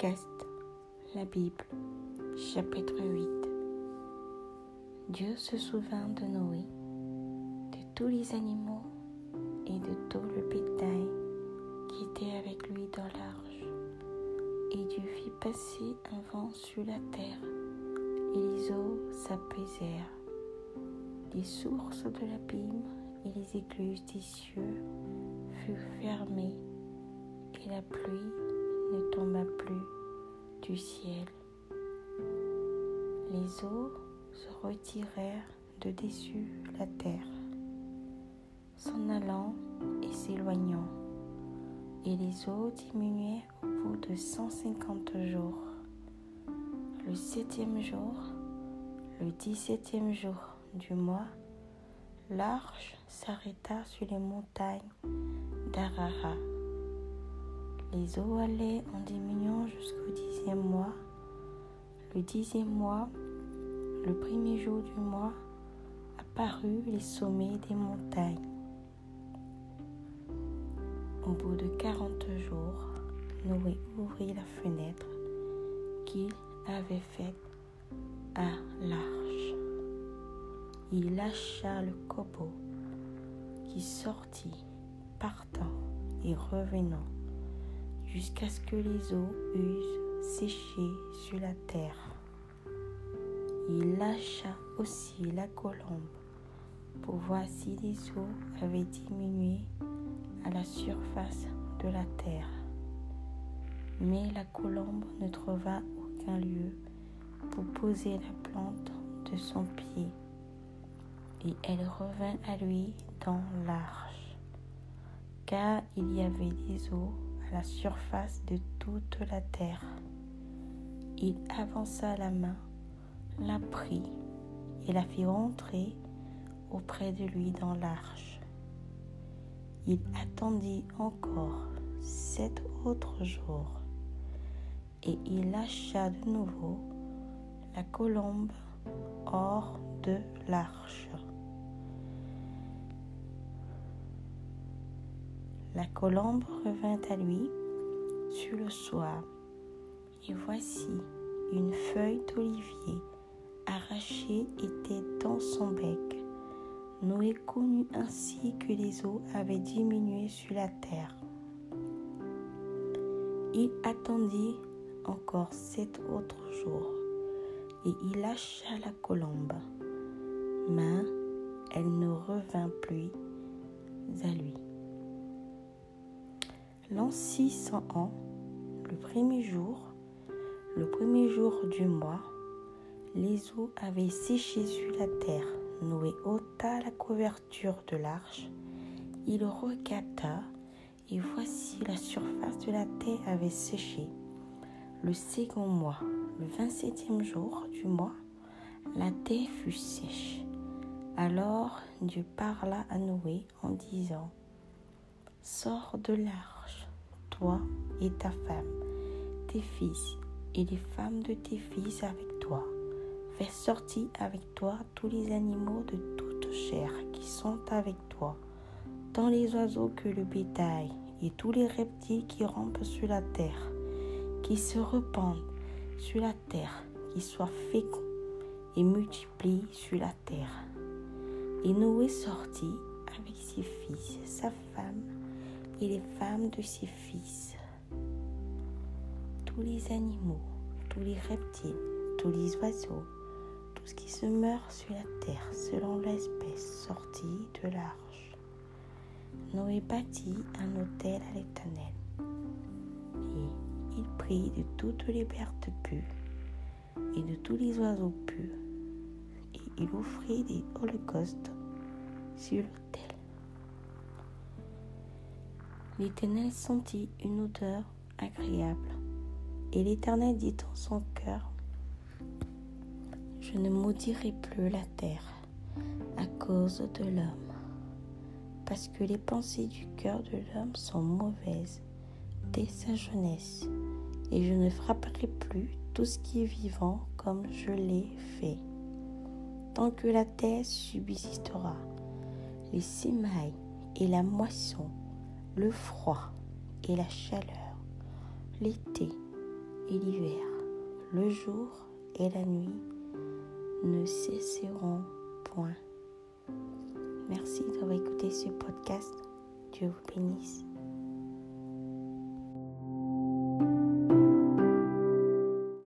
Podcast, la Bible, chapitre 8. Dieu se souvint de Noé, de tous les animaux et de tout le bétail qui était avec lui dans l'arche. Et Dieu fit passer un vent sur la terre, et les eaux s'apaisèrent. Les sources de l'abîme et les écluses des cieux furent fermées, et la pluie ne tomba plus du ciel. Les eaux se retirèrent de dessus la terre, s'en allant et s'éloignant, et les eaux diminuaient au bout de cent cinquante jours. Le septième jour, le dix-septième jour du mois, l'arche s'arrêta sur les montagnes d'Arara. Les eaux allaient en diminuant jusqu'au dixième mois. Le dixième mois, le premier jour du mois, apparut les sommets des montagnes. Au bout de quarante jours, Noé ouvrit la fenêtre qu'il avait faite à l'arche. Il lâcha le copeau qui sortit, partant et revenant jusqu'à ce que les eaux eussent séché sur la terre. Il lâcha aussi la colombe pour voir si les eaux avaient diminué à la surface de la terre. Mais la colombe ne trouva aucun lieu pour poser la plante de son pied, et elle revint à lui dans l'arche, car il y avait des eaux la surface de toute la terre. Il avança la main, la prit et la fit rentrer auprès de lui dans l'arche. Il attendit encore sept autres jours et il lâcha de nouveau la colombe hors de l'arche. La colombe revint à lui sur le soir, et voici une feuille d'olivier arrachée était dans son bec. Noé connut ainsi que les eaux avaient diminué sur la terre. Il attendit encore sept autres jours, et il lâcha la colombe, mais elle ne revint plus à lui. L'an 601, le premier jour, le premier jour du mois, les eaux avaient séché sur la terre. Noé ôta la couverture de l'arche, il regarda, et voici la surface de la terre avait séché. Le second mois, le vingt-septième jour du mois, la terre fut sèche. Alors Dieu parla à Noé en disant, Sors de l'arche, et ta femme, tes fils et les femmes de tes fils avec toi. Fais sortir avec toi tous les animaux de toute chair qui sont avec toi, tant les oiseaux que le bétail et tous les reptiles qui rampent sur la terre, qui se répandent sur la terre, qui soient féconds et multiplient sur la terre. Et Noé sortit avec ses fils, sa femme et les femmes de ses fils. Tous les animaux, tous les reptiles, tous les oiseaux, tout ce qui se meurt sur la terre selon l'espèce sortit de l'arche. Noé bâtit un autel à l'Éternel. Et il prit de toutes les bertes pures et de tous les oiseaux purs, et il offrit des holocaustes sur l'autel. L'Éternel sentit une odeur agréable. Et l'Éternel dit en son cœur, Je ne maudirai plus la terre à cause de l'homme, parce que les pensées du cœur de l'homme sont mauvaises dès sa jeunesse, et je ne frapperai plus tout ce qui est vivant comme je l'ai fait. Tant que la terre subsistera, les semailles et la moisson le froid et la chaleur, l'été et l'hiver, le jour et la nuit ne cesseront point. Merci d'avoir écouté ce podcast. Dieu vous bénisse.